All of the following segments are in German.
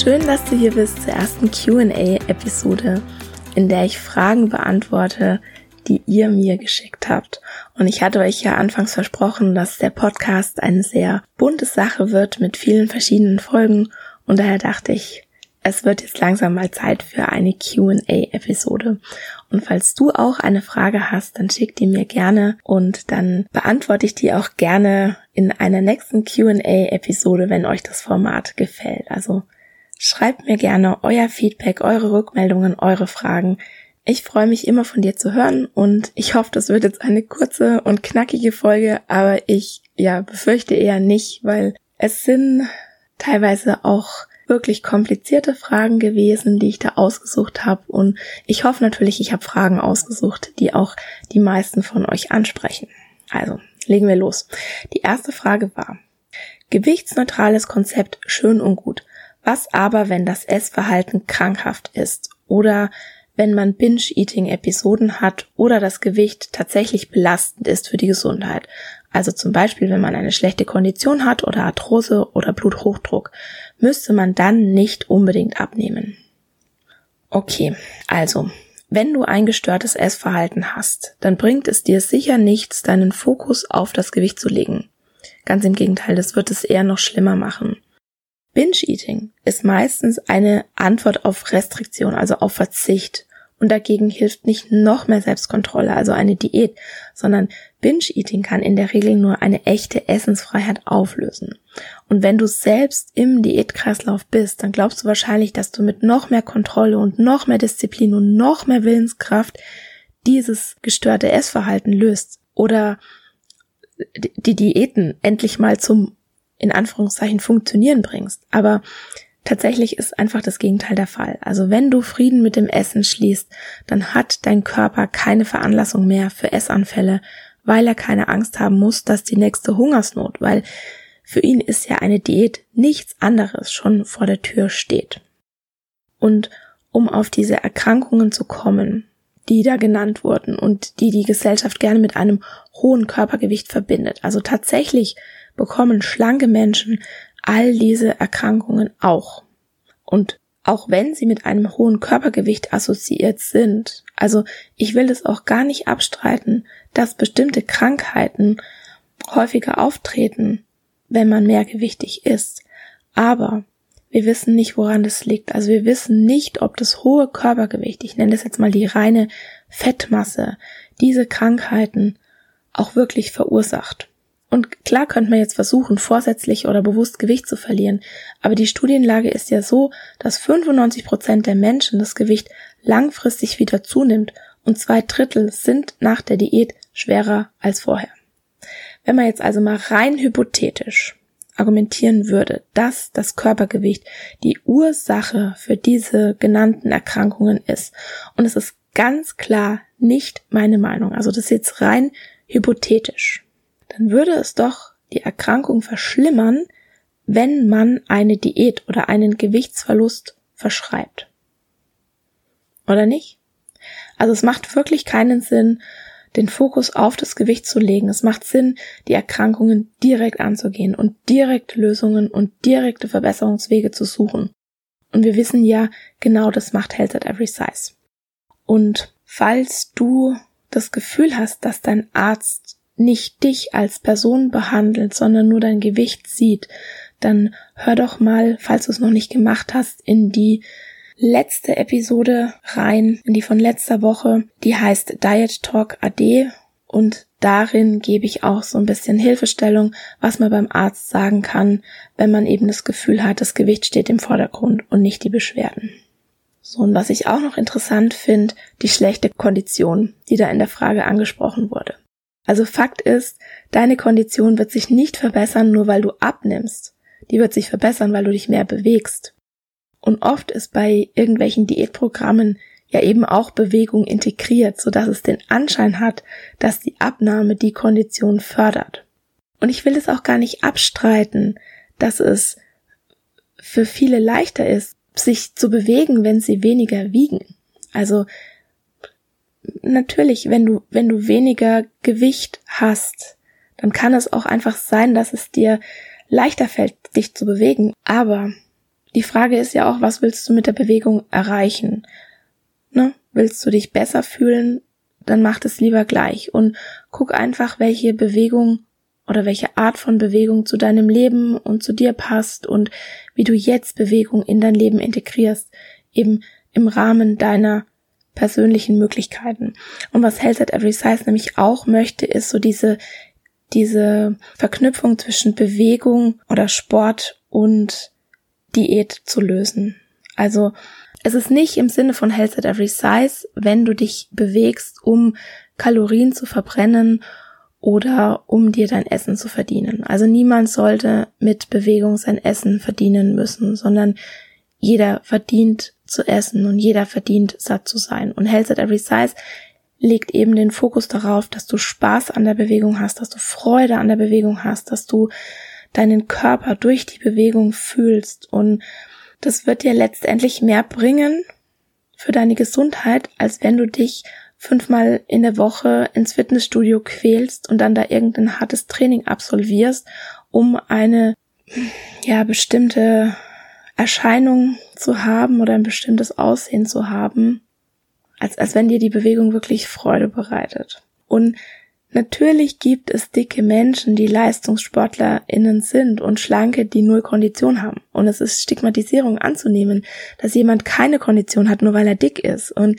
Schön, dass du hier bist zur ersten QA-Episode, in der ich Fragen beantworte, die ihr mir geschickt habt. Und ich hatte euch ja anfangs versprochen, dass der Podcast eine sehr bunte Sache wird mit vielen verschiedenen Folgen. Und daher dachte ich, es wird jetzt langsam mal Zeit für eine QA-Episode. Und falls du auch eine Frage hast, dann schick die mir gerne und dann beantworte ich die auch gerne in einer nächsten QA-Episode, wenn euch das Format gefällt. Also Schreibt mir gerne euer Feedback, eure Rückmeldungen, eure Fragen. Ich freue mich immer von dir zu hören und ich hoffe, das wird jetzt eine kurze und knackige Folge, aber ich ja befürchte eher nicht, weil es sind teilweise auch wirklich komplizierte Fragen gewesen, die ich da ausgesucht habe und ich hoffe natürlich, ich habe Fragen ausgesucht, die auch die meisten von euch ansprechen. Also, legen wir los. Die erste Frage war, gewichtsneutrales Konzept schön und gut. Was aber, wenn das Essverhalten krankhaft ist oder wenn man Binge-Eating-Episoden hat oder das Gewicht tatsächlich belastend ist für die Gesundheit. Also zum Beispiel, wenn man eine schlechte Kondition hat oder Arthrose oder Bluthochdruck, müsste man dann nicht unbedingt abnehmen. Okay, also, wenn du ein gestörtes Essverhalten hast, dann bringt es dir sicher nichts, deinen Fokus auf das Gewicht zu legen. Ganz im Gegenteil, das wird es eher noch schlimmer machen. Binge-Eating ist meistens eine Antwort auf Restriktion, also auf Verzicht. Und dagegen hilft nicht noch mehr Selbstkontrolle, also eine Diät, sondern Binge-Eating kann in der Regel nur eine echte Essensfreiheit auflösen. Und wenn du selbst im Diätkreislauf bist, dann glaubst du wahrscheinlich, dass du mit noch mehr Kontrolle und noch mehr Disziplin und noch mehr Willenskraft dieses gestörte Essverhalten löst oder die Diäten endlich mal zum in Anführungszeichen funktionieren bringst. Aber tatsächlich ist einfach das Gegenteil der Fall. Also wenn du Frieden mit dem Essen schließt, dann hat dein Körper keine Veranlassung mehr für Essanfälle, weil er keine Angst haben muss, dass die nächste Hungersnot, weil für ihn ist ja eine Diät nichts anderes schon vor der Tür steht. Und um auf diese Erkrankungen zu kommen, die da genannt wurden und die die Gesellschaft gerne mit einem hohen Körpergewicht verbindet, also tatsächlich bekommen schlanke Menschen all diese Erkrankungen auch. Und auch wenn sie mit einem hohen Körpergewicht assoziiert sind, also ich will es auch gar nicht abstreiten, dass bestimmte Krankheiten häufiger auftreten, wenn man mehrgewichtig ist. Aber wir wissen nicht, woran das liegt. Also wir wissen nicht, ob das hohe Körpergewicht, ich nenne das jetzt mal die reine Fettmasse, diese Krankheiten auch wirklich verursacht. Und klar könnte man jetzt versuchen, vorsätzlich oder bewusst Gewicht zu verlieren, aber die Studienlage ist ja so, dass 95 Prozent der Menschen das Gewicht langfristig wieder zunimmt und zwei Drittel sind nach der Diät schwerer als vorher. Wenn man jetzt also mal rein hypothetisch argumentieren würde, dass das Körpergewicht die Ursache für diese genannten Erkrankungen ist, und es ist ganz klar nicht meine Meinung, also das ist jetzt rein hypothetisch, dann würde es doch die Erkrankung verschlimmern, wenn man eine Diät oder einen Gewichtsverlust verschreibt. Oder nicht? Also es macht wirklich keinen Sinn, den Fokus auf das Gewicht zu legen. Es macht Sinn, die Erkrankungen direkt anzugehen und direkt Lösungen und direkte Verbesserungswege zu suchen. Und wir wissen ja, genau das macht Health at Every Size. Und falls du das Gefühl hast, dass dein Arzt nicht dich als Person behandelt, sondern nur dein Gewicht sieht, dann hör doch mal, falls du es noch nicht gemacht hast, in die letzte Episode rein, in die von letzter Woche. Die heißt Diet Talk AD und darin gebe ich auch so ein bisschen Hilfestellung, was man beim Arzt sagen kann, wenn man eben das Gefühl hat, das Gewicht steht im Vordergrund und nicht die Beschwerden. So, und was ich auch noch interessant finde, die schlechte Kondition, die da in der Frage angesprochen wurde. Also Fakt ist, deine Kondition wird sich nicht verbessern, nur weil du abnimmst. Die wird sich verbessern, weil du dich mehr bewegst. Und oft ist bei irgendwelchen Diätprogrammen ja eben auch Bewegung integriert, so dass es den Anschein hat, dass die Abnahme die Kondition fördert. Und ich will es auch gar nicht abstreiten, dass es für viele leichter ist, sich zu bewegen, wenn sie weniger wiegen. Also natürlich, wenn du, wenn du weniger Gewicht hast, dann kann es auch einfach sein, dass es dir leichter fällt, dich zu bewegen. Aber die Frage ist ja auch, was willst du mit der Bewegung erreichen? Ne? Willst du dich besser fühlen? Dann mach es lieber gleich und guck einfach, welche Bewegung oder welche Art von Bewegung zu deinem Leben und zu dir passt und wie du jetzt Bewegung in dein Leben integrierst, eben im Rahmen deiner persönlichen Möglichkeiten. Und was Health at Every Size nämlich auch möchte, ist so diese, diese Verknüpfung zwischen Bewegung oder Sport und Diät zu lösen. Also es ist nicht im Sinne von Health at Every Size, wenn du dich bewegst, um Kalorien zu verbrennen oder um dir dein Essen zu verdienen. Also niemand sollte mit Bewegung sein Essen verdienen müssen, sondern jeder verdient zu essen und jeder verdient satt zu sein. Und Health at Every Size legt eben den Fokus darauf, dass du Spaß an der Bewegung hast, dass du Freude an der Bewegung hast, dass du deinen Körper durch die Bewegung fühlst und das wird dir letztendlich mehr bringen für deine Gesundheit, als wenn du dich fünfmal in der Woche ins Fitnessstudio quälst und dann da irgendein hartes Training absolvierst, um eine, ja, bestimmte Erscheinung zu haben oder ein bestimmtes Aussehen zu haben, als, als wenn dir die Bewegung wirklich Freude bereitet. Und Natürlich gibt es dicke Menschen, die LeistungssportlerInnen sind und Schlanke, die null Kondition haben. Und es ist Stigmatisierung anzunehmen, dass jemand keine Kondition hat, nur weil er dick ist. Und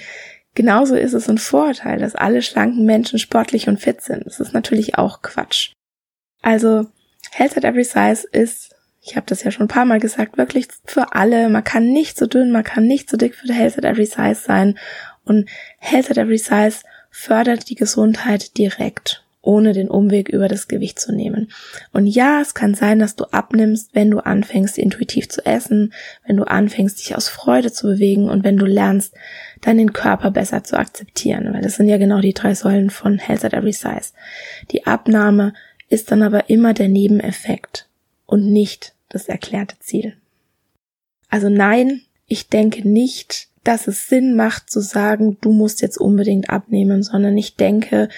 Genauso ist es ein Vorurteil, dass alle schlanken Menschen sportlich und fit sind. Das ist natürlich auch Quatsch. Also Health at Every Size ist, ich habe das ja schon ein paar Mal gesagt, wirklich für alle. Man kann nicht so dünn, man kann nicht so dick für Health at Every Size sein. Und Health at Every Size fördert die Gesundheit direkt ohne den Umweg über das Gewicht zu nehmen. Und ja, es kann sein, dass du abnimmst, wenn du anfängst, intuitiv zu essen, wenn du anfängst, dich aus Freude zu bewegen und wenn du lernst, deinen Körper besser zu akzeptieren, weil das sind ja genau die drei Säulen von Health at Every Size. Die Abnahme ist dann aber immer der Nebeneffekt und nicht das erklärte Ziel. Also nein, ich denke nicht, dass es Sinn macht zu sagen, du musst jetzt unbedingt abnehmen, sondern ich denke,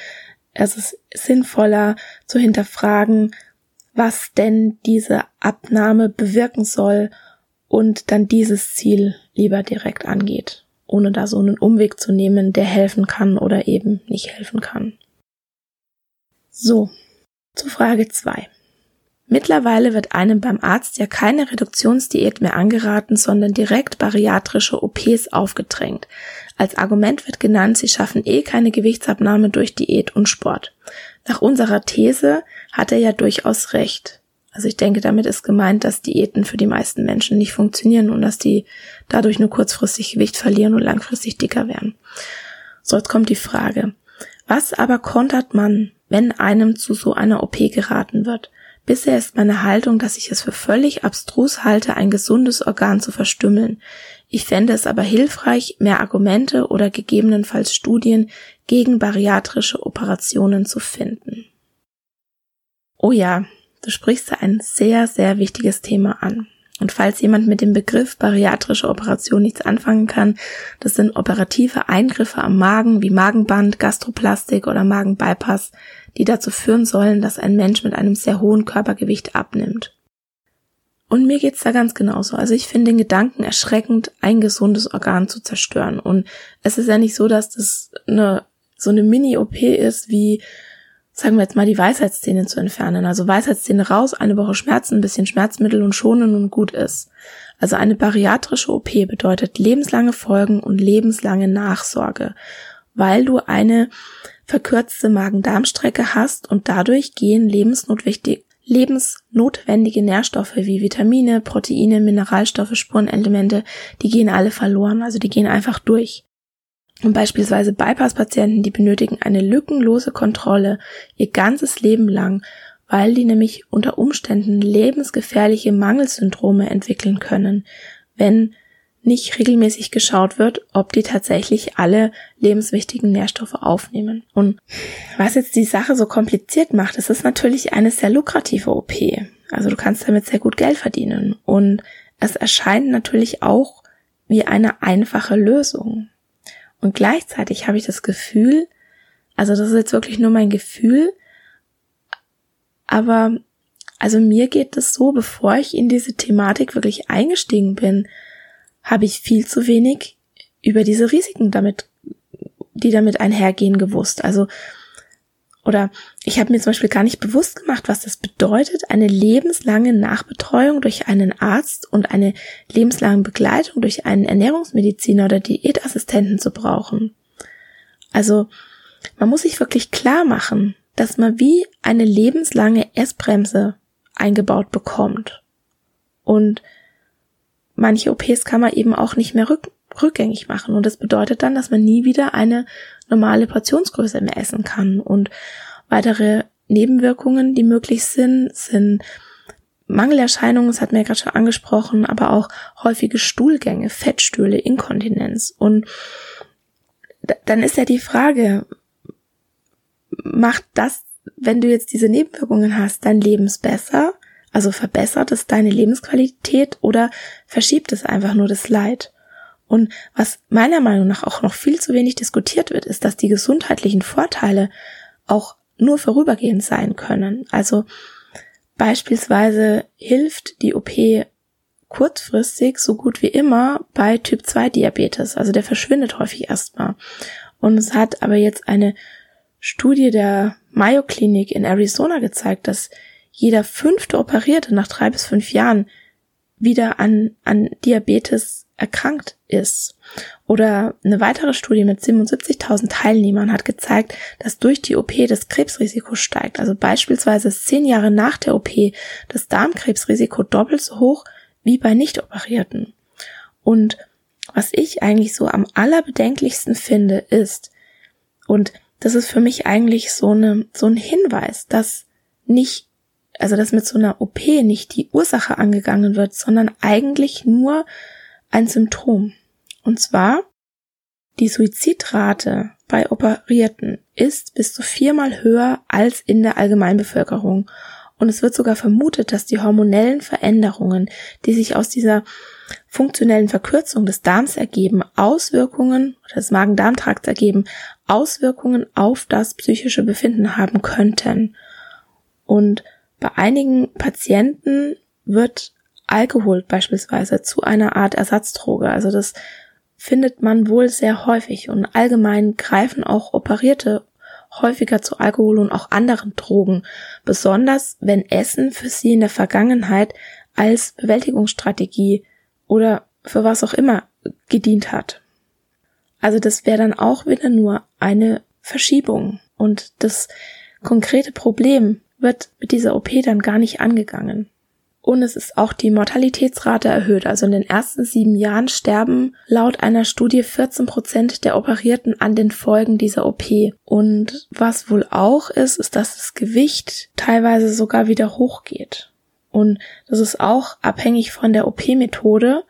es ist sinnvoller zu hinterfragen, was denn diese Abnahme bewirken soll und dann dieses Ziel lieber direkt angeht, ohne da so einen Umweg zu nehmen, der helfen kann oder eben nicht helfen kann. So, zu Frage zwei. Mittlerweile wird einem beim Arzt ja keine Reduktionsdiät mehr angeraten, sondern direkt bariatrische OPs aufgedrängt. Als Argument wird genannt, sie schaffen eh keine Gewichtsabnahme durch Diät und Sport. Nach unserer These hat er ja durchaus recht. Also ich denke, damit ist gemeint, dass Diäten für die meisten Menschen nicht funktionieren und dass die dadurch nur kurzfristig Gewicht verlieren und langfristig dicker werden. So, jetzt kommt die Frage. Was aber kontert man, wenn einem zu so einer OP geraten wird? Bisher ist meine Haltung, dass ich es für völlig abstrus halte, ein gesundes Organ zu verstümmeln. Ich fände es aber hilfreich, mehr Argumente oder gegebenenfalls Studien gegen bariatrische Operationen zu finden. Oh ja, du sprichst da ein sehr, sehr wichtiges Thema an. Und falls jemand mit dem Begriff bariatrische Operation nichts anfangen kann, das sind operative Eingriffe am Magen wie Magenband, Gastroplastik oder Magenbypass, die dazu führen sollen, dass ein Mensch mit einem sehr hohen Körpergewicht abnimmt. Und mir geht's da ganz genauso. Also ich finde den Gedanken erschreckend, ein gesundes Organ zu zerstören. Und es ist ja nicht so, dass das eine, so eine Mini-OP ist wie sagen wir jetzt mal, die Weisheitszähne zu entfernen. Also Weisheitszähne raus, eine Woche Schmerzen, ein bisschen Schmerzmittel und schonen und gut ist. Also eine bariatrische OP bedeutet lebenslange Folgen und lebenslange Nachsorge, weil du eine verkürzte Magen-Darm-Strecke hast und dadurch gehen lebensnotwendige, lebensnotwendige Nährstoffe wie Vitamine, Proteine, Mineralstoffe, Spurenelemente, die gehen alle verloren, also die gehen einfach durch. Und beispielsweise Bypass-Patienten, die benötigen eine lückenlose Kontrolle ihr ganzes Leben lang weil die nämlich unter Umständen lebensgefährliche Mangelsyndrome entwickeln können, wenn nicht regelmäßig geschaut wird, ob die tatsächlich alle lebenswichtigen Nährstoffe aufnehmen. Und was jetzt die Sache so kompliziert macht, es ist natürlich eine sehr lukrative OP. Also du kannst damit sehr gut Geld verdienen. Und es erscheint natürlich auch wie eine einfache Lösung. Und gleichzeitig habe ich das Gefühl, also das ist jetzt wirklich nur mein Gefühl, aber also mir geht es so, bevor ich in diese Thematik wirklich eingestiegen bin, habe ich viel zu wenig über diese Risiken damit, die damit einhergehen, gewusst. Also, oder ich habe mir zum Beispiel gar nicht bewusst gemacht, was das bedeutet, eine lebenslange Nachbetreuung durch einen Arzt und eine lebenslange Begleitung durch einen Ernährungsmediziner oder Diätassistenten zu brauchen. Also, man muss sich wirklich klar machen, dass man wie eine lebenslange Essbremse eingebaut bekommt. Und manche OPs kann man eben auch nicht mehr rück rückgängig machen. Und das bedeutet dann, dass man nie wieder eine normale Portionsgröße mehr essen kann. Und weitere Nebenwirkungen, die möglich sind, sind Mangelerscheinungen, das hat mir ja gerade schon angesprochen, aber auch häufige Stuhlgänge, Fettstühle, Inkontinenz. Und dann ist ja die Frage, macht das, wenn du jetzt diese Nebenwirkungen hast, dein Lebens besser? Also verbessert es deine Lebensqualität oder verschiebt es einfach nur das Leid? Und was meiner Meinung nach auch noch viel zu wenig diskutiert wird, ist, dass die gesundheitlichen Vorteile auch nur vorübergehend sein können. Also beispielsweise hilft die OP kurzfristig so gut wie immer bei Typ 2 Diabetes. Also der verschwindet häufig erstmal. Und es hat aber jetzt eine Studie der Mayo Klinik in Arizona gezeigt, dass jeder fünfte Operierte nach drei bis fünf Jahren wieder an, an Diabetes erkrankt ist. Oder eine weitere Studie mit 77.000 Teilnehmern hat gezeigt, dass durch die OP das Krebsrisiko steigt. Also beispielsweise zehn Jahre nach der OP das Darmkrebsrisiko doppelt so hoch wie bei Nicht-Operierten. Und was ich eigentlich so am allerbedenklichsten finde, ist, und das ist für mich eigentlich so eine, so ein Hinweis, dass nicht, also dass mit so einer OP nicht die Ursache angegangen wird, sondern eigentlich nur ein Symptom. Und zwar die Suizidrate bei Operierten ist bis zu viermal höher als in der Allgemeinbevölkerung. Und es wird sogar vermutet, dass die hormonellen Veränderungen, die sich aus dieser funktionellen Verkürzung des Darms ergeben, Auswirkungen oder des Magen-Darm-Trakts ergeben, Auswirkungen auf das psychische Befinden haben könnten. Und bei einigen Patienten wird Alkohol beispielsweise zu einer Art Ersatzdroge. Also das findet man wohl sehr häufig und allgemein greifen auch Operierte häufiger zu Alkohol und auch anderen Drogen, besonders wenn Essen für sie in der Vergangenheit als Bewältigungsstrategie oder für was auch immer gedient hat. Also das wäre dann auch wieder nur eine Verschiebung und das konkrete Problem wird mit dieser OP dann gar nicht angegangen. Und es ist auch die Mortalitätsrate erhöht. Also in den ersten sieben Jahren sterben laut einer Studie 14 Prozent der Operierten an den Folgen dieser OP. Und was wohl auch ist, ist, dass das Gewicht teilweise sogar wieder hochgeht. Und das ist auch abhängig von der OP-Methode.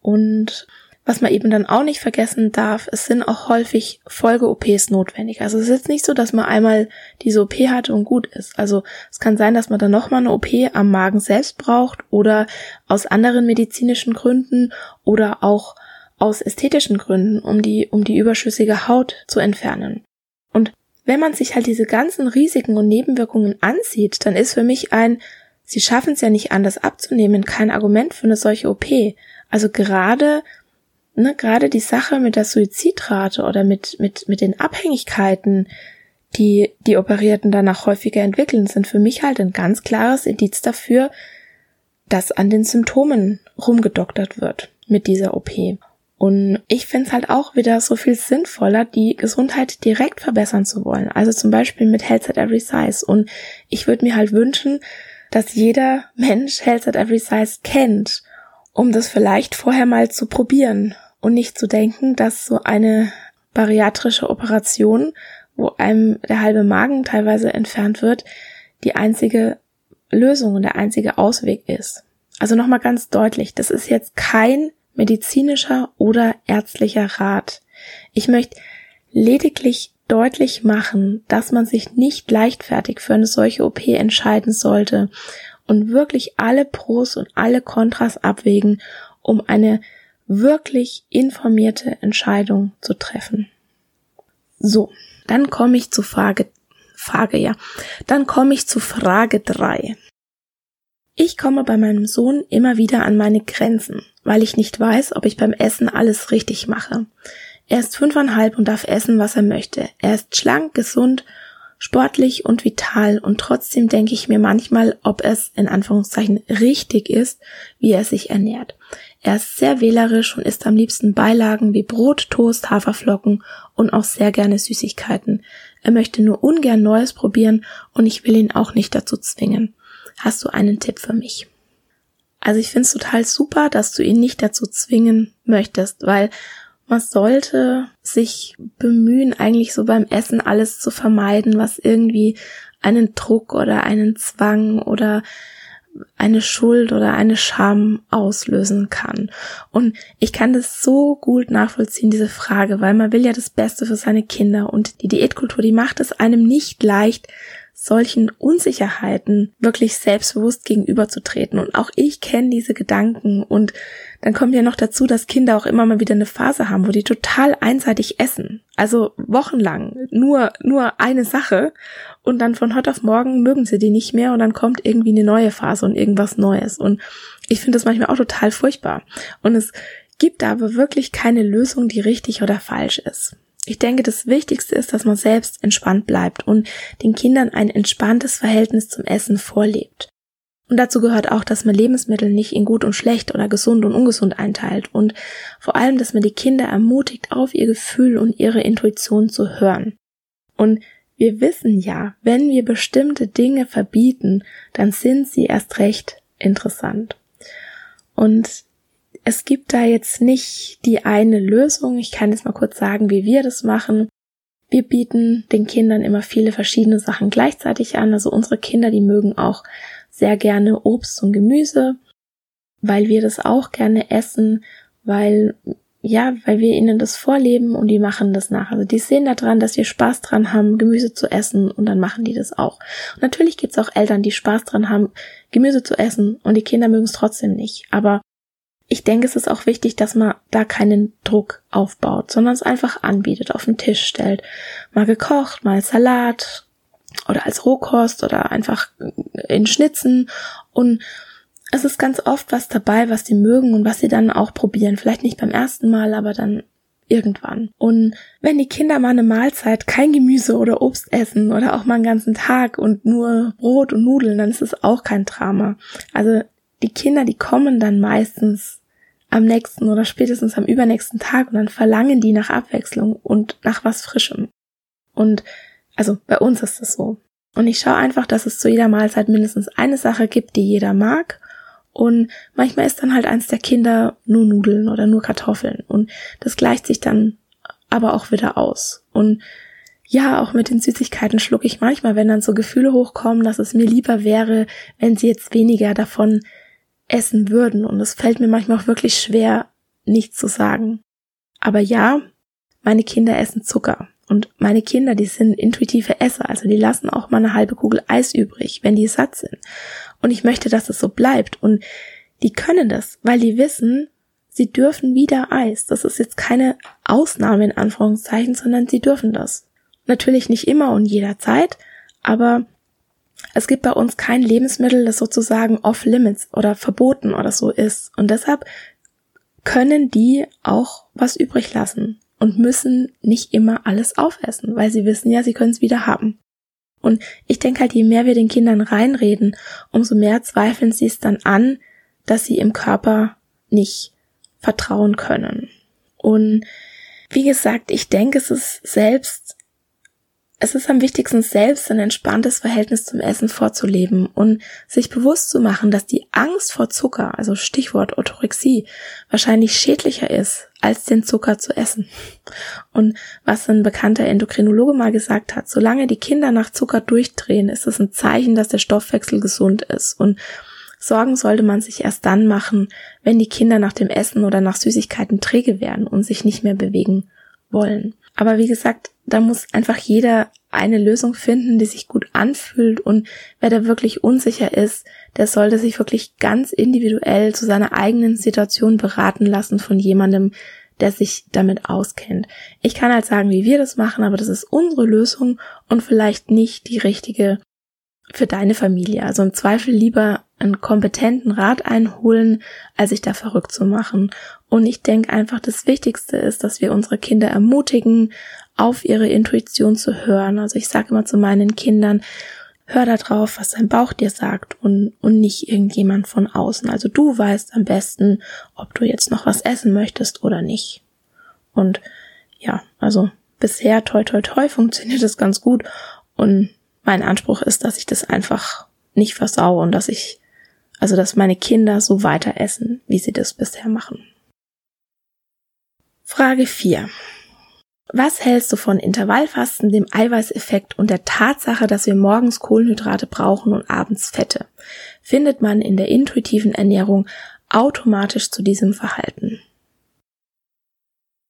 Und was man eben dann auch nicht vergessen darf, es sind auch häufig Folge-OPs notwendig. Also es ist jetzt nicht so, dass man einmal diese OP hatte und gut ist. Also es kann sein, dass man dann nochmal eine OP am Magen selbst braucht oder aus anderen medizinischen Gründen oder auch aus ästhetischen Gründen, um die, um die überschüssige Haut zu entfernen. Und wenn man sich halt diese ganzen Risiken und Nebenwirkungen ansieht, dann ist für mich ein Sie schaffen es ja nicht anders abzunehmen, kein Argument für eine solche OP. Also gerade, ne, gerade die Sache mit der Suizidrate oder mit, mit, mit den Abhängigkeiten, die die Operierten danach häufiger entwickeln, sind für mich halt ein ganz klares Indiz dafür, dass an den Symptomen rumgedoktert wird mit dieser OP. Und ich finde es halt auch wieder so viel sinnvoller, die Gesundheit direkt verbessern zu wollen. Also zum Beispiel mit Health at Every Size. Und ich würde mir halt wünschen, dass jeder Mensch Health at Every Size kennt, um das vielleicht vorher mal zu probieren und nicht zu denken, dass so eine bariatrische Operation, wo einem der halbe Magen teilweise entfernt wird, die einzige Lösung und der einzige Ausweg ist. Also nochmal ganz deutlich, das ist jetzt kein medizinischer oder ärztlicher Rat. Ich möchte lediglich deutlich machen, dass man sich nicht leichtfertig für eine solche OP entscheiden sollte und wirklich alle Pros und alle Kontras abwägen, um eine wirklich informierte Entscheidung zu treffen. So, dann komme ich zu Frage, Frage ja, dann komme ich zu Frage drei. Ich komme bei meinem Sohn immer wieder an meine Grenzen, weil ich nicht weiß, ob ich beim Essen alles richtig mache. Er ist fünfeinhalb und darf essen, was er möchte. Er ist schlank, gesund, sportlich und vital und trotzdem denke ich mir manchmal, ob es in Anführungszeichen richtig ist, wie er sich ernährt. Er ist sehr wählerisch und isst am liebsten Beilagen wie Brot, Toast, Haferflocken und auch sehr gerne Süßigkeiten. Er möchte nur ungern Neues probieren und ich will ihn auch nicht dazu zwingen. Hast du einen Tipp für mich? Also ich finde es total super, dass du ihn nicht dazu zwingen möchtest, weil man sollte sich bemühen, eigentlich so beim Essen alles zu vermeiden, was irgendwie einen Druck oder einen Zwang oder eine Schuld oder eine Scham auslösen kann. Und ich kann das so gut nachvollziehen, diese Frage, weil man will ja das Beste für seine Kinder und die Diätkultur, die macht es einem nicht leicht, solchen Unsicherheiten wirklich selbstbewusst gegenüberzutreten. Und auch ich kenne diese Gedanken. Und dann kommt ja noch dazu, dass Kinder auch immer mal wieder eine Phase haben, wo die total einseitig essen. Also wochenlang nur, nur eine Sache. Und dann von heute auf morgen mögen sie die nicht mehr und dann kommt irgendwie eine neue Phase und irgendwas Neues. Und ich finde das manchmal auch total furchtbar. Und es gibt aber wirklich keine Lösung, die richtig oder falsch ist. Ich denke, das Wichtigste ist, dass man selbst entspannt bleibt und den Kindern ein entspanntes Verhältnis zum Essen vorlebt. Und dazu gehört auch, dass man Lebensmittel nicht in gut und schlecht oder gesund und ungesund einteilt und vor allem, dass man die Kinder ermutigt, auf ihr Gefühl und ihre Intuition zu hören. Und wir wissen ja, wenn wir bestimmte Dinge verbieten, dann sind sie erst recht interessant. Und es gibt da jetzt nicht die eine Lösung. Ich kann jetzt mal kurz sagen, wie wir das machen. Wir bieten den Kindern immer viele verschiedene Sachen gleichzeitig an. Also unsere Kinder, die mögen auch sehr gerne Obst und Gemüse, weil wir das auch gerne essen, weil ja, weil wir ihnen das vorleben und die machen das nach. Also die sehen da dran, dass wir Spaß dran haben, Gemüse zu essen und dann machen die das auch. Und natürlich gibt's auch Eltern, die Spaß dran haben, Gemüse zu essen und die Kinder mögen es trotzdem nicht. Aber ich denke, es ist auch wichtig, dass man da keinen Druck aufbaut, sondern es einfach anbietet, auf den Tisch stellt. Mal gekocht, mal Salat oder als Rohkost oder einfach in Schnitzen und es ist ganz oft was dabei, was die mögen und was sie dann auch probieren. Vielleicht nicht beim ersten Mal, aber dann irgendwann. Und wenn die Kinder mal eine Mahlzeit kein Gemüse oder Obst essen oder auch mal einen ganzen Tag und nur Brot und Nudeln, dann ist es auch kein Drama. Also die Kinder, die kommen dann meistens am nächsten oder spätestens am übernächsten Tag und dann verlangen die nach Abwechslung und nach was Frischem. Und also bei uns ist das so. Und ich schaue einfach, dass es zu jeder Mahlzeit mindestens eine Sache gibt, die jeder mag. Und manchmal ist dann halt eins der Kinder nur Nudeln oder nur Kartoffeln. Und das gleicht sich dann aber auch wieder aus. Und ja, auch mit den Süßigkeiten schlucke ich manchmal, wenn dann so Gefühle hochkommen, dass es mir lieber wäre, wenn sie jetzt weniger davon essen würden. Und es fällt mir manchmal auch wirklich schwer, nichts zu sagen. Aber ja, meine Kinder essen Zucker. Und meine Kinder, die sind intuitive Esser, also die lassen auch mal eine halbe Kugel Eis übrig, wenn die satt sind. Und ich möchte, dass es so bleibt. Und die können das, weil die wissen, sie dürfen wieder Eis. Das ist jetzt keine Ausnahme in Anführungszeichen, sondern sie dürfen das. Natürlich nicht immer und jederzeit, aber es gibt bei uns kein Lebensmittel, das sozusagen off-limits oder verboten oder so ist. Und deshalb können die auch was übrig lassen. und müssen nicht immer alles aufessen, weil sie wissen ja, sie können es wieder haben. Und ich denke halt, je mehr wir den Kindern reinreden, umso mehr zweifeln sie es dann an, dass sie im Körper nicht vertrauen können. Und wie gesagt, ich denke, es ist selbst es ist am wichtigsten, selbst ein entspanntes Verhältnis zum Essen vorzuleben und sich bewusst zu machen, dass die Angst vor Zucker, also Stichwort Orthorexie, wahrscheinlich schädlicher ist, als den Zucker zu essen. Und was ein bekannter Endokrinologe mal gesagt hat, solange die Kinder nach Zucker durchdrehen, ist es ein Zeichen, dass der Stoffwechsel gesund ist. Und Sorgen sollte man sich erst dann machen, wenn die Kinder nach dem Essen oder nach Süßigkeiten träge werden und sich nicht mehr bewegen wollen. Aber wie gesagt, da muss einfach jeder eine Lösung finden, die sich gut anfühlt und wer da wirklich unsicher ist, der sollte sich wirklich ganz individuell zu seiner eigenen Situation beraten lassen von jemandem, der sich damit auskennt. Ich kann halt sagen, wie wir das machen, aber das ist unsere Lösung und vielleicht nicht die richtige für deine Familie. Also im Zweifel lieber einen kompetenten Rat einholen, als sich da verrückt zu machen. Und ich denke einfach, das Wichtigste ist, dass wir unsere Kinder ermutigen, auf ihre Intuition zu hören. Also ich sage immer zu meinen Kindern, hör da drauf, was dein Bauch dir sagt und, und nicht irgendjemand von außen. Also du weißt am besten, ob du jetzt noch was essen möchtest oder nicht. Und ja, also bisher toi toi toi funktioniert das ganz gut und mein Anspruch ist, dass ich das einfach nicht versaue und dass ich, also dass meine Kinder so weiter essen, wie sie das bisher machen. Frage 4. Was hältst du von Intervallfasten, dem Eiweißeffekt und der Tatsache, dass wir morgens Kohlenhydrate brauchen und abends Fette? Findet man in der intuitiven Ernährung automatisch zu diesem Verhalten?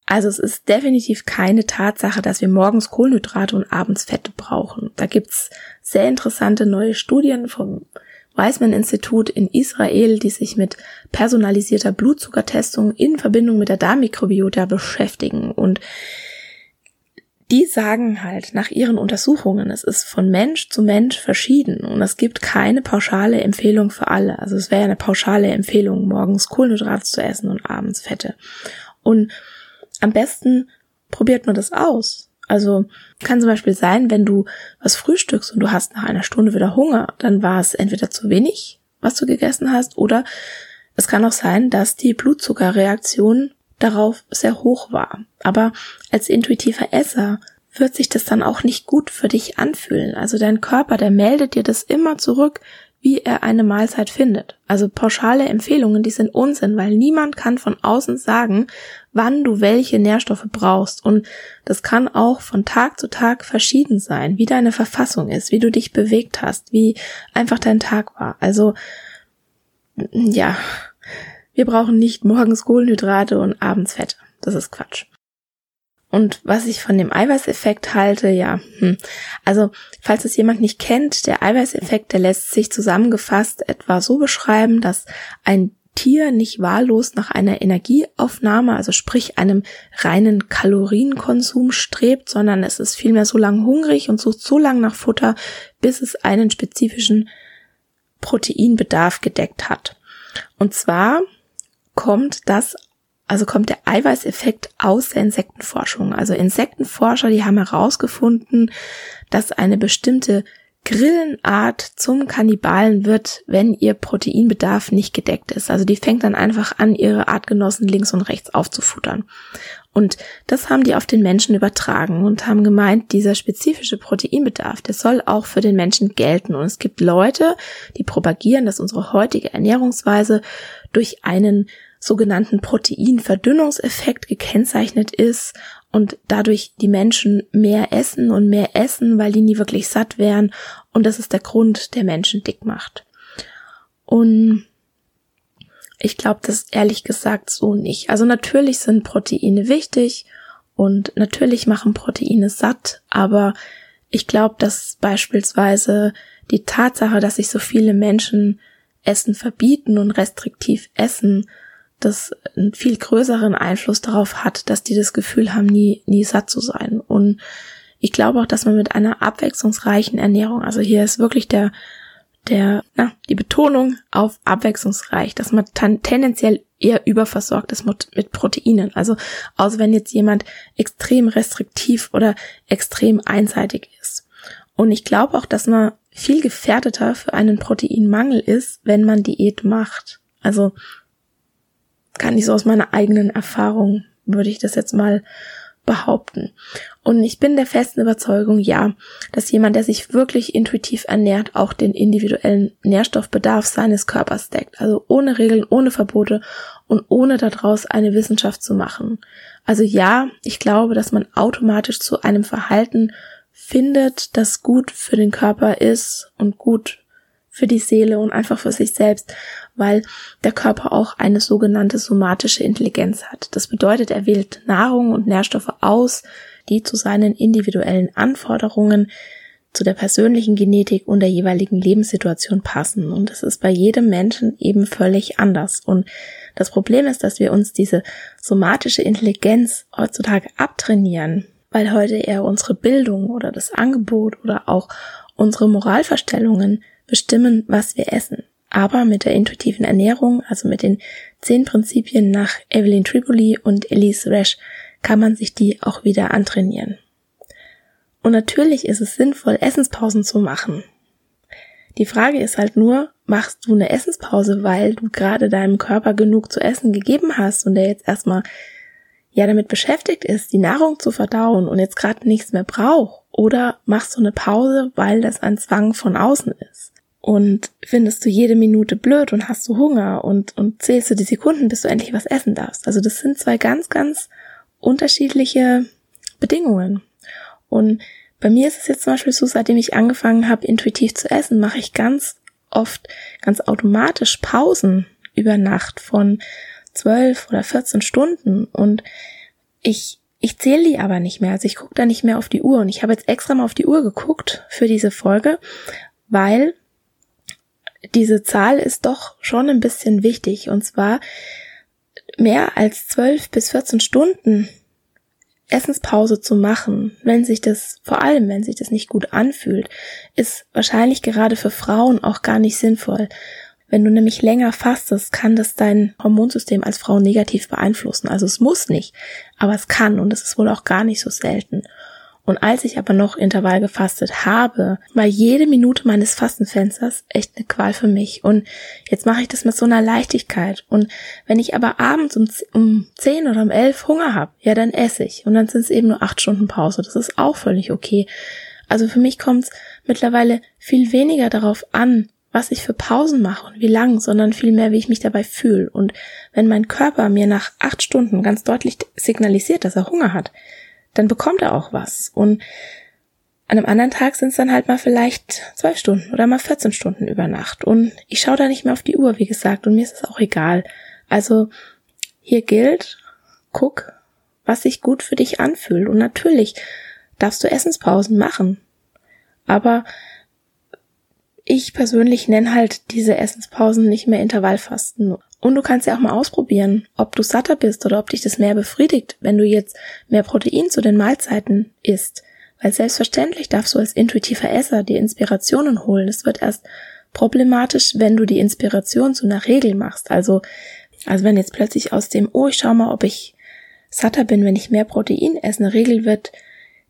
Also es ist definitiv keine Tatsache, dass wir morgens Kohlenhydrate und abends Fette brauchen. Da gibt's sehr interessante neue Studien vom Weizmann Institut in Israel, die sich mit personalisierter Blutzuckertestung in Verbindung mit der Darmmikrobiota beschäftigen. Und die sagen halt nach ihren Untersuchungen, es ist von Mensch zu Mensch verschieden und es gibt keine pauschale Empfehlung für alle. Also es wäre eine pauschale Empfehlung, morgens Kohlenhydrate zu essen und abends Fette. Und am besten probiert man das aus. Also kann zum Beispiel sein, wenn du was frühstückst und du hast nach einer Stunde wieder Hunger, dann war es entweder zu wenig, was du gegessen hast, oder es kann auch sein, dass die Blutzuckerreaktion darauf sehr hoch war. Aber als intuitiver Esser wird sich das dann auch nicht gut für dich anfühlen. Also dein Körper, der meldet dir das immer zurück, wie er eine Mahlzeit findet. Also pauschale Empfehlungen, die sind Unsinn, weil niemand kann von außen sagen, wann du welche Nährstoffe brauchst. Und das kann auch von Tag zu Tag verschieden sein, wie deine Verfassung ist, wie du dich bewegt hast, wie einfach dein Tag war. Also, ja, wir brauchen nicht morgens Kohlenhydrate und abends Fette. Das ist Quatsch. Und was ich von dem Eiweißeffekt halte, ja, hm. also falls es jemand nicht kennt, der Eiweißeffekt, der lässt sich zusammengefasst etwa so beschreiben, dass ein Tier nicht wahllos nach einer Energieaufnahme, also sprich einem reinen Kalorienkonsum strebt, sondern es ist vielmehr so lang hungrig und sucht so lang nach Futter, bis es einen spezifischen Proteinbedarf gedeckt hat. Und zwar kommt das also kommt der Eiweißeffekt aus der Insektenforschung. Also Insektenforscher, die haben herausgefunden, dass eine bestimmte Grillenart zum Kannibalen wird, wenn ihr Proteinbedarf nicht gedeckt ist. Also die fängt dann einfach an, ihre Artgenossen links und rechts aufzufuttern. Und das haben die auf den Menschen übertragen und haben gemeint, dieser spezifische Proteinbedarf, der soll auch für den Menschen gelten. Und es gibt Leute, die propagieren, dass unsere heutige Ernährungsweise durch einen sogenannten Proteinverdünnungseffekt gekennzeichnet ist und dadurch die Menschen mehr essen und mehr essen, weil die nie wirklich satt wären und das ist der Grund, der Menschen dick macht. Und ich glaube das ehrlich gesagt so nicht. Also natürlich sind Proteine wichtig und natürlich machen Proteine satt, aber ich glaube, dass beispielsweise die Tatsache, dass sich so viele Menschen Essen verbieten und restriktiv essen, das einen viel größeren Einfluss darauf hat, dass die das Gefühl haben, nie, nie satt zu sein. Und ich glaube auch, dass man mit einer abwechslungsreichen Ernährung, also hier ist wirklich der, der, na, die Betonung auf abwechslungsreich, dass man tendenziell eher überversorgt ist mit Proteinen. Also, außer wenn jetzt jemand extrem restriktiv oder extrem einseitig ist. Und ich glaube auch, dass man viel gefährdeter für einen Proteinmangel ist, wenn man Diät macht. Also, kann ich so aus meiner eigenen Erfahrung, würde ich das jetzt mal behaupten. Und ich bin der festen Überzeugung, ja, dass jemand, der sich wirklich intuitiv ernährt, auch den individuellen Nährstoffbedarf seines Körpers deckt. Also ohne Regeln, ohne Verbote und ohne daraus eine Wissenschaft zu machen. Also ja, ich glaube, dass man automatisch zu einem Verhalten findet, das gut für den Körper ist und gut für die Seele und einfach für sich selbst, weil der Körper auch eine sogenannte somatische Intelligenz hat. Das bedeutet, er wählt Nahrung und Nährstoffe aus, die zu seinen individuellen Anforderungen, zu der persönlichen Genetik und der jeweiligen Lebenssituation passen. Und das ist bei jedem Menschen eben völlig anders. Und das Problem ist, dass wir uns diese somatische Intelligenz heutzutage abtrainieren, weil heute eher unsere Bildung oder das Angebot oder auch unsere Moralverstellungen bestimmen, was wir essen. Aber mit der intuitiven Ernährung, also mit den zehn Prinzipien nach Evelyn Tripoli und Elise Resch, kann man sich die auch wieder antrainieren. Und natürlich ist es sinnvoll, Essenspausen zu machen. Die Frage ist halt nur, machst du eine Essenspause, weil du gerade deinem Körper genug zu essen gegeben hast und der jetzt erstmal ja damit beschäftigt ist, die Nahrung zu verdauen und jetzt gerade nichts mehr braucht? Oder machst du eine Pause, weil das ein Zwang von außen ist? Und findest du jede Minute blöd und hast du Hunger und, und zählst du die Sekunden, bis du endlich was essen darfst. Also das sind zwei ganz, ganz unterschiedliche Bedingungen. Und bei mir ist es jetzt zum Beispiel so, seitdem ich angefangen habe, intuitiv zu essen, mache ich ganz oft ganz automatisch Pausen über Nacht von zwölf oder 14 Stunden und ich ich zähle die aber nicht mehr, also ich gucke da nicht mehr auf die Uhr und ich habe jetzt extra mal auf die Uhr geguckt für diese Folge, weil diese Zahl ist doch schon ein bisschen wichtig. Und zwar mehr als zwölf bis 14 Stunden Essenspause zu machen, wenn sich das, vor allem wenn sich das nicht gut anfühlt, ist wahrscheinlich gerade für Frauen auch gar nicht sinnvoll. Wenn du nämlich länger fastest, kann das dein Hormonsystem als Frau negativ beeinflussen. Also es muss nicht, aber es kann und es ist wohl auch gar nicht so selten. Und als ich aber noch Intervall gefastet habe, war jede Minute meines Fastenfensters echt eine Qual für mich. Und jetzt mache ich das mit so einer Leichtigkeit. Und wenn ich aber abends um, um 10 oder um 11 Hunger habe, ja, dann esse ich. Und dann sind es eben nur acht Stunden Pause. Das ist auch völlig okay. Also für mich kommt es mittlerweile viel weniger darauf an, was ich für Pausen mache und wie lang, sondern vielmehr, wie ich mich dabei fühle. Und wenn mein Körper mir nach acht Stunden ganz deutlich signalisiert, dass er Hunger hat, dann bekommt er auch was. Und an einem anderen Tag sind es dann halt mal vielleicht zwölf Stunden oder mal 14 Stunden über Nacht. Und ich schaue da nicht mehr auf die Uhr, wie gesagt, und mir ist es auch egal. Also hier gilt, guck, was sich gut für dich anfühlt. Und natürlich darfst du Essenspausen machen. Aber ich persönlich nenne halt diese Essenspausen nicht mehr Intervallfasten. Und du kannst ja auch mal ausprobieren, ob du satter bist oder ob dich das mehr befriedigt, wenn du jetzt mehr Protein zu den Mahlzeiten isst. Weil selbstverständlich darfst du als intuitiver Esser die Inspirationen holen. Es wird erst problematisch, wenn du die Inspiration zu einer Regel machst. Also, also wenn jetzt plötzlich aus dem, oh, ich schau mal, ob ich satter bin, wenn ich mehr Protein esse, eine Regel wird,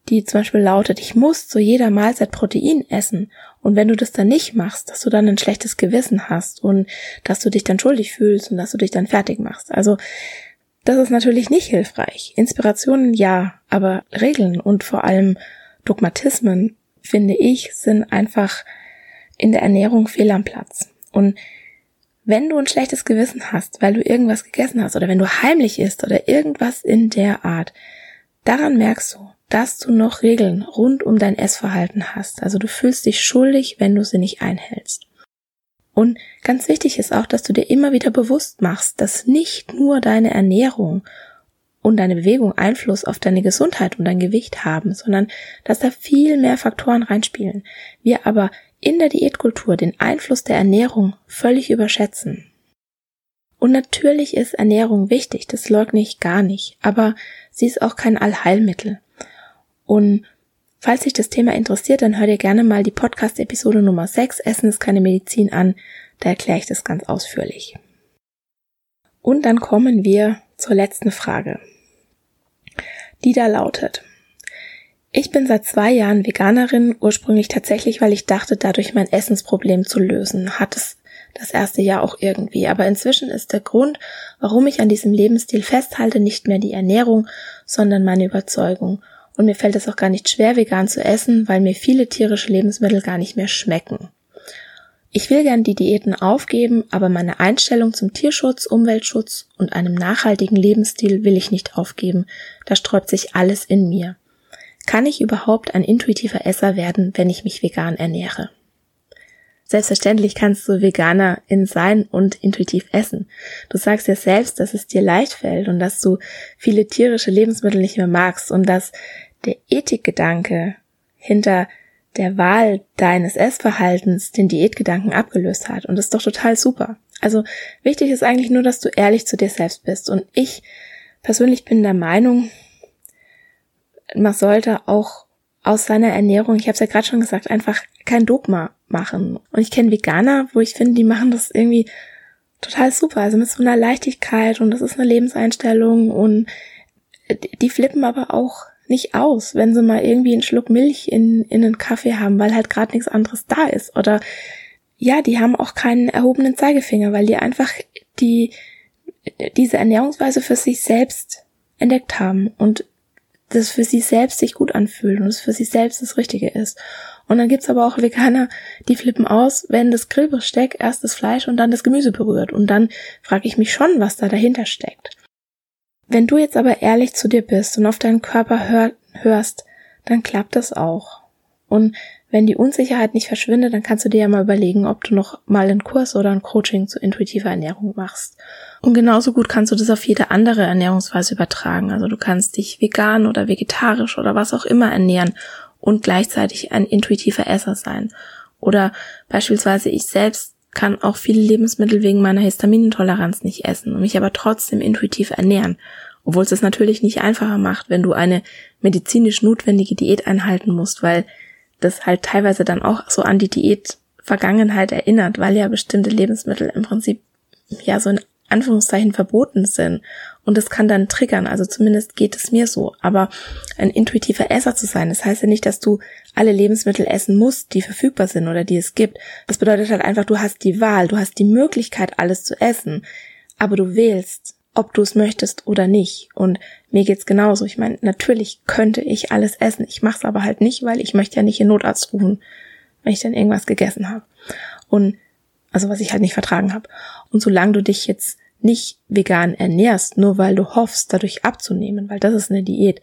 die zum Beispiel lautet, ich muss zu jeder Mahlzeit Protein essen. Und wenn du das dann nicht machst, dass du dann ein schlechtes Gewissen hast und dass du dich dann schuldig fühlst und dass du dich dann fertig machst. Also, das ist natürlich nicht hilfreich. Inspirationen ja, aber Regeln und vor allem Dogmatismen, finde ich, sind einfach in der Ernährung fehl am Platz. Und wenn du ein schlechtes Gewissen hast, weil du irgendwas gegessen hast oder wenn du heimlich isst oder irgendwas in der Art, daran merkst du, dass du noch Regeln rund um dein Essverhalten hast. Also du fühlst dich schuldig, wenn du sie nicht einhältst. Und ganz wichtig ist auch, dass du dir immer wieder bewusst machst, dass nicht nur deine Ernährung und deine Bewegung Einfluss auf deine Gesundheit und dein Gewicht haben, sondern dass da viel mehr Faktoren reinspielen. Wir aber in der Diätkultur den Einfluss der Ernährung völlig überschätzen. Und natürlich ist Ernährung wichtig, das leugne ich gar nicht, aber sie ist auch kein Allheilmittel. Und Falls dich das Thema interessiert, dann hör dir gerne mal die Podcast-Episode Nummer 6, Essen ist keine Medizin an. Da erkläre ich das ganz ausführlich. Und dann kommen wir zur letzten Frage. Die da lautet, ich bin seit zwei Jahren Veganerin, ursprünglich tatsächlich, weil ich dachte, dadurch mein Essensproblem zu lösen. Hat es das erste Jahr auch irgendwie. Aber inzwischen ist der Grund, warum ich an diesem Lebensstil festhalte, nicht mehr die Ernährung, sondern meine Überzeugung. Und mir fällt es auch gar nicht schwer, vegan zu essen, weil mir viele tierische Lebensmittel gar nicht mehr schmecken. Ich will gern die Diäten aufgeben, aber meine Einstellung zum Tierschutz, Umweltschutz und einem nachhaltigen Lebensstil will ich nicht aufgeben. Da sträubt sich alles in mir. Kann ich überhaupt ein intuitiver Esser werden, wenn ich mich vegan ernähre? Selbstverständlich kannst du Veganerin sein und intuitiv essen. Du sagst ja selbst, dass es dir leicht fällt und dass du viele tierische Lebensmittel nicht mehr magst und dass der Ethikgedanke hinter der Wahl deines Essverhaltens den Diätgedanken abgelöst hat. Und das ist doch total super. Also wichtig ist eigentlich nur, dass du ehrlich zu dir selbst bist. Und ich persönlich bin der Meinung, man sollte auch aus seiner Ernährung, ich habe es ja gerade schon gesagt, einfach kein Dogma machen. Und ich kenne Veganer, wo ich finde, die machen das irgendwie total super. Also mit so einer Leichtigkeit und das ist eine Lebenseinstellung und die flippen aber auch nicht aus, wenn sie mal irgendwie einen Schluck Milch in, in einen Kaffee haben, weil halt gerade nichts anderes da ist. Oder ja, die haben auch keinen erhobenen Zeigefinger, weil die einfach die diese Ernährungsweise für sich selbst entdeckt haben und das für sie selbst sich gut anfühlt und es für sie selbst das Richtige ist. Und dann gibt's aber auch Veganer, die flippen aus, wenn das Grillbesteck erst das Fleisch und dann das Gemüse berührt. Und dann frage ich mich schon, was da dahinter steckt. Wenn du jetzt aber ehrlich zu dir bist und auf deinen Körper hör, hörst, dann klappt das auch. Und wenn die Unsicherheit nicht verschwindet, dann kannst du dir ja mal überlegen, ob du noch mal einen Kurs oder ein Coaching zu intuitiver Ernährung machst. Und genauso gut kannst du das auf jede andere Ernährungsweise übertragen. Also du kannst dich vegan oder vegetarisch oder was auch immer ernähren und gleichzeitig ein intuitiver Esser sein. Oder beispielsweise ich selbst kann auch viele Lebensmittel wegen meiner Histaminintoleranz nicht essen und mich aber trotzdem intuitiv ernähren. Obwohl es es natürlich nicht einfacher macht, wenn du eine medizinisch notwendige Diät einhalten musst, weil das halt teilweise dann auch so an die Diät Vergangenheit erinnert, weil ja bestimmte Lebensmittel im Prinzip ja so in Anführungszeichen verboten sind. Und das kann dann triggern, also zumindest geht es mir so. Aber ein intuitiver Esser zu sein, das heißt ja nicht, dass du alle Lebensmittel essen musst, die verfügbar sind oder die es gibt. Das bedeutet halt einfach, du hast die Wahl, du hast die Möglichkeit, alles zu essen. Aber du wählst, ob du es möchtest oder nicht. Und mir geht's genauso. Ich meine, natürlich könnte ich alles essen. Ich mache es aber halt nicht, weil ich möchte ja nicht in Notarzt rufen, wenn ich dann irgendwas gegessen habe. Und also was ich halt nicht vertragen habe. Und solange du dich jetzt nicht vegan ernährst, nur weil du hoffst, dadurch abzunehmen, weil das ist eine Diät,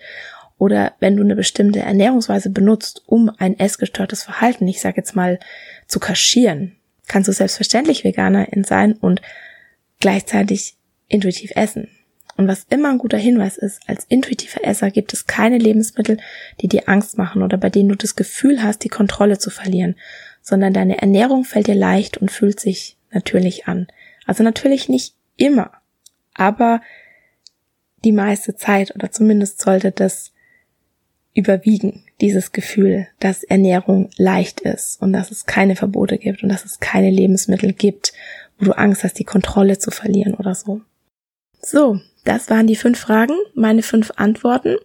oder wenn du eine bestimmte Ernährungsweise benutzt, um ein essgestörtes Verhalten, ich sage jetzt mal, zu kaschieren, kannst du selbstverständlich Veganerin sein und gleichzeitig intuitiv essen. Und was immer ein guter Hinweis ist, als intuitiver Esser gibt es keine Lebensmittel, die dir Angst machen oder bei denen du das Gefühl hast, die Kontrolle zu verlieren, sondern deine Ernährung fällt dir leicht und fühlt sich natürlich an. Also natürlich nicht immer, aber die meiste Zeit oder zumindest sollte das überwiegen, dieses Gefühl, dass Ernährung leicht ist und dass es keine Verbote gibt und dass es keine Lebensmittel gibt, wo du Angst hast, die Kontrolle zu verlieren oder so. So, das waren die fünf Fragen, meine fünf Antworten.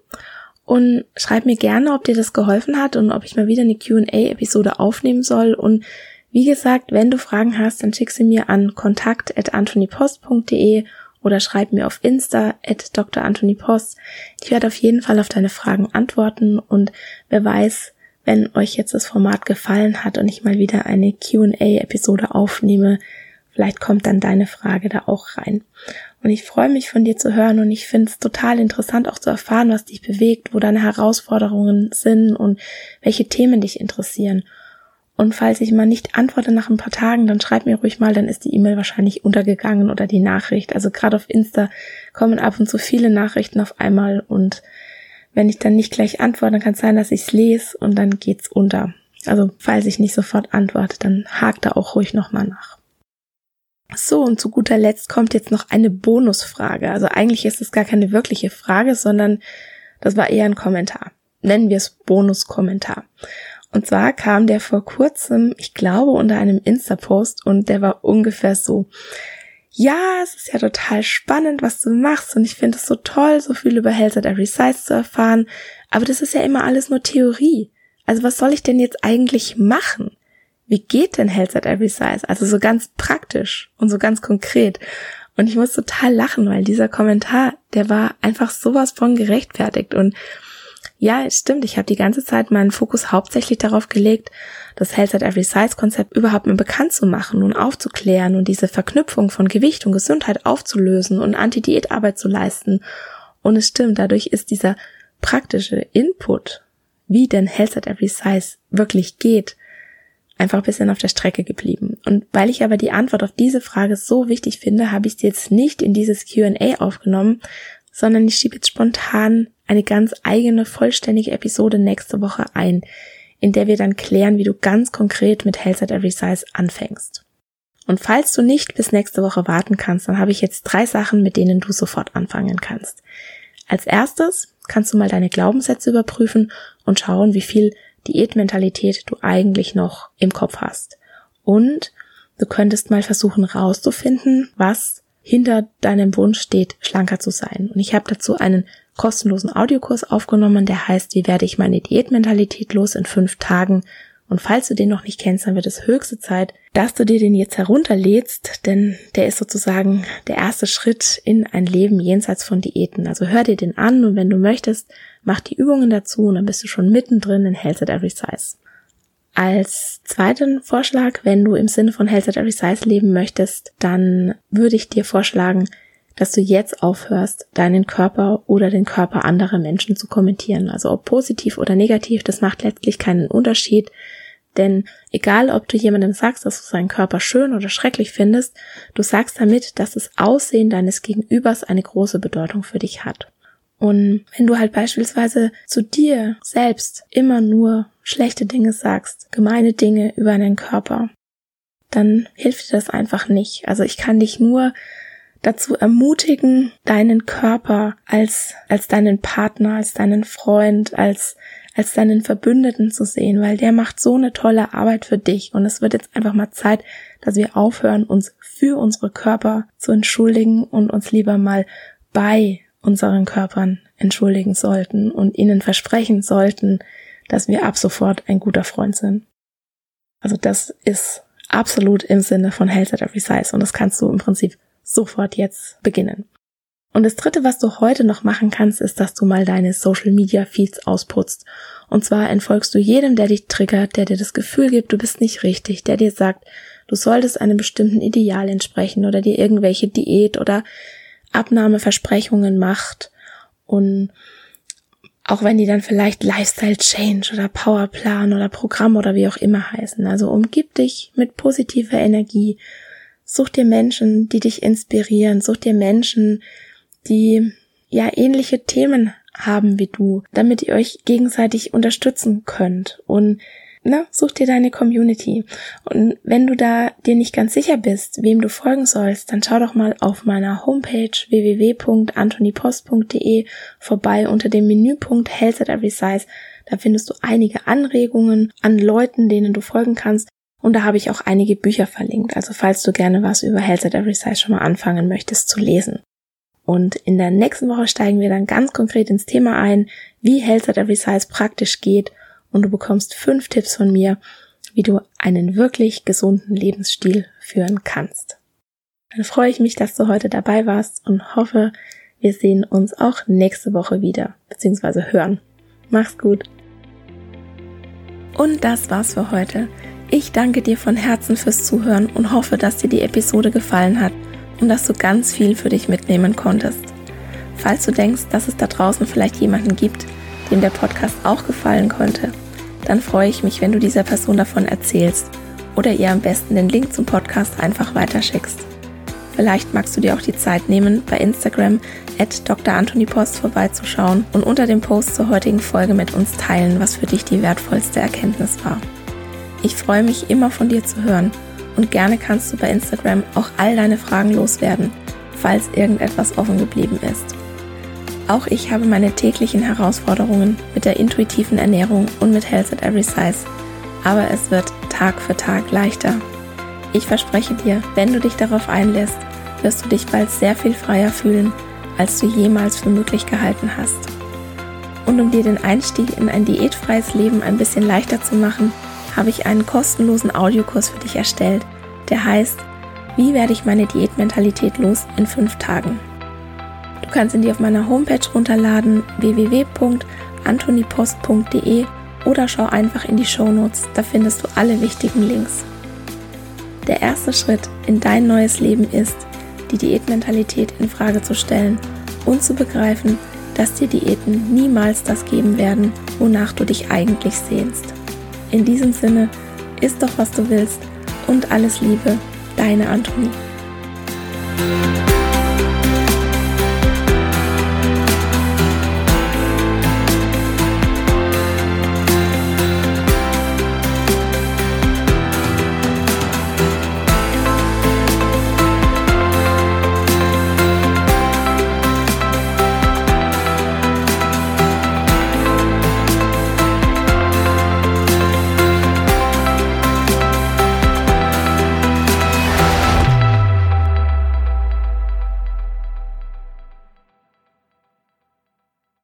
Und schreib mir gerne, ob dir das geholfen hat und ob ich mal wieder eine QA-Episode aufnehmen soll. Und wie gesagt, wenn du Fragen hast, dann schick sie mir an kontakt.antonypost.de oder schreib mir auf Insta at Dr. Anthony Post. Ich werde auf jeden Fall auf deine Fragen antworten und wer weiß, wenn euch jetzt das Format gefallen hat und ich mal wieder eine Q&A-Episode aufnehme, vielleicht kommt dann deine Frage da auch rein. Und ich freue mich von dir zu hören und ich finde es total interessant auch zu erfahren, was dich bewegt, wo deine Herausforderungen sind und welche Themen dich interessieren. Und falls ich mal nicht antworte nach ein paar Tagen, dann schreib mir ruhig mal, dann ist die E-Mail wahrscheinlich untergegangen oder die Nachricht. Also gerade auf Insta kommen ab und zu viele Nachrichten auf einmal und wenn ich dann nicht gleich antworte, dann kann es sein, dass ich es lese und dann geht's unter. Also falls ich nicht sofort antworte, dann hakt da auch ruhig nochmal nach. So, und zu guter Letzt kommt jetzt noch eine Bonusfrage. Also eigentlich ist es gar keine wirkliche Frage, sondern das war eher ein Kommentar. nennen wir es Bonuskommentar. Und zwar kam der vor kurzem, ich glaube, unter einem Insta-Post und der war ungefähr so. Ja, es ist ja total spannend, was du machst und ich finde es so toll, so viel über Health at Every Size zu erfahren, aber das ist ja immer alles nur Theorie. Also was soll ich denn jetzt eigentlich machen? Wie geht denn Health at Every Size? Also so ganz praktisch und so ganz konkret. Und ich muss total lachen, weil dieser Kommentar, der war einfach sowas von gerechtfertigt und ja, es stimmt. Ich habe die ganze Zeit meinen Fokus hauptsächlich darauf gelegt, das Health at Every Size Konzept überhaupt mal bekannt zu machen und aufzuklären und diese Verknüpfung von Gewicht und Gesundheit aufzulösen und Anti-Diät-Arbeit zu leisten. Und es stimmt, dadurch ist dieser praktische Input, wie denn Health at Every Size wirklich geht, einfach ein bisschen auf der Strecke geblieben. Und weil ich aber die Antwort auf diese Frage so wichtig finde, habe ich sie jetzt nicht in dieses Q&A aufgenommen, sondern ich schiebe jetzt spontan eine ganz eigene, vollständige Episode nächste Woche ein, in der wir dann klären, wie du ganz konkret mit Health at Every Size anfängst. Und falls du nicht bis nächste Woche warten kannst, dann habe ich jetzt drei Sachen, mit denen du sofort anfangen kannst. Als erstes kannst du mal deine Glaubenssätze überprüfen und schauen, wie viel Diätmentalität du eigentlich noch im Kopf hast. Und du könntest mal versuchen rauszufinden, was hinter deinem Wunsch steht, schlanker zu sein. Und ich habe dazu einen kostenlosen Audiokurs aufgenommen, der heißt, wie werde ich meine Diätmentalität los in fünf Tagen? Und falls du den noch nicht kennst, dann wird es höchste Zeit, dass du dir den jetzt herunterlädst, denn der ist sozusagen der erste Schritt in ein Leben jenseits von Diäten. Also hör dir den an und wenn du möchtest, mach die Übungen dazu und dann bist du schon mittendrin in Health at Every Size. Als zweiten Vorschlag, wenn du im Sinne von Health at Every Size leben möchtest, dann würde ich dir vorschlagen, dass du jetzt aufhörst, deinen Körper oder den Körper anderer Menschen zu kommentieren. Also ob positiv oder negativ, das macht letztlich keinen Unterschied. Denn egal, ob du jemandem sagst, dass du seinen Körper schön oder schrecklich findest, du sagst damit, dass das Aussehen deines Gegenübers eine große Bedeutung für dich hat. Und wenn du halt beispielsweise zu dir selbst immer nur schlechte Dinge sagst, gemeine Dinge über deinen Körper, dann hilft dir das einfach nicht. Also ich kann dich nur dazu ermutigen, deinen Körper als, als deinen Partner, als deinen Freund, als, als deinen Verbündeten zu sehen, weil der macht so eine tolle Arbeit für dich. Und es wird jetzt einfach mal Zeit, dass wir aufhören, uns für unsere Körper zu entschuldigen und uns lieber mal bei unseren Körpern entschuldigen sollten und ihnen versprechen sollten, dass wir ab sofort ein guter Freund sind. Also das ist absolut im Sinne von Health at Every Size und das kannst du im Prinzip sofort jetzt beginnen. Und das dritte, was du heute noch machen kannst, ist, dass du mal deine Social Media Feeds ausputzt. Und zwar entfolgst du jedem, der dich triggert, der dir das Gefühl gibt, du bist nicht richtig, der dir sagt, du solltest einem bestimmten Ideal entsprechen oder dir irgendwelche Diät oder Abnahmeversprechungen macht und auch wenn die dann vielleicht Lifestyle Change oder Powerplan oder Programm oder wie auch immer heißen. Also umgib dich mit positiver Energie. Such dir Menschen, die dich inspirieren. Such dir Menschen, die ja ähnliche Themen haben wie du, damit ihr euch gegenseitig unterstützen könnt. Und na, such dir deine Community. Und wenn du da dir nicht ganz sicher bist, wem du folgen sollst, dann schau doch mal auf meiner Homepage www.antonipost.de vorbei unter dem Menüpunkt Health at Every Size. Da findest du einige Anregungen an Leuten, denen du folgen kannst. Und da habe ich auch einige Bücher verlinkt. Also falls du gerne was über Health at Every Size schon mal anfangen möchtest zu lesen. Und in der nächsten Woche steigen wir dann ganz konkret ins Thema ein, wie Health at Every Size praktisch geht und du bekommst fünf Tipps von mir, wie du einen wirklich gesunden Lebensstil führen kannst. Dann freue ich mich, dass du heute dabei warst und hoffe, wir sehen uns auch nächste Woche wieder, beziehungsweise hören. Mach's gut. Und das war's für heute. Ich danke dir von Herzen fürs Zuhören und hoffe, dass dir die Episode gefallen hat und dass du ganz viel für dich mitnehmen konntest. Falls du denkst, dass es da draußen vielleicht jemanden gibt, dem der Podcast auch gefallen könnte, dann freue ich mich, wenn du dieser Person davon erzählst oder ihr am besten den Link zum Podcast einfach weiterschickst. Vielleicht magst du dir auch die Zeit nehmen, bei Instagram at Dr. Anthony Post vorbeizuschauen und unter dem Post zur heutigen Folge mit uns teilen, was für dich die wertvollste Erkenntnis war. Ich freue mich immer von dir zu hören und gerne kannst du bei Instagram auch all deine Fragen loswerden, falls irgendetwas offen geblieben ist. Auch ich habe meine täglichen Herausforderungen mit der intuitiven Ernährung und mit Health at Every Size. Aber es wird Tag für Tag leichter. Ich verspreche dir, wenn du dich darauf einlässt, wirst du dich bald sehr viel freier fühlen, als du jemals für möglich gehalten hast. Und um dir den Einstieg in ein diätfreies Leben ein bisschen leichter zu machen, habe ich einen kostenlosen Audiokurs für dich erstellt, der heißt Wie werde ich meine Diätmentalität los in fünf Tagen? Du kannst ihn dir auf meiner Homepage runterladen www.antonipost.de oder schau einfach in die Show Notes, da findest du alle wichtigen Links. Der erste Schritt in dein neues Leben ist, die Diätmentalität in Frage zu stellen und zu begreifen, dass dir Diäten niemals das geben werden, wonach du dich eigentlich sehnst. In diesem Sinne, isst doch was du willst und alles Liebe, deine Antonie.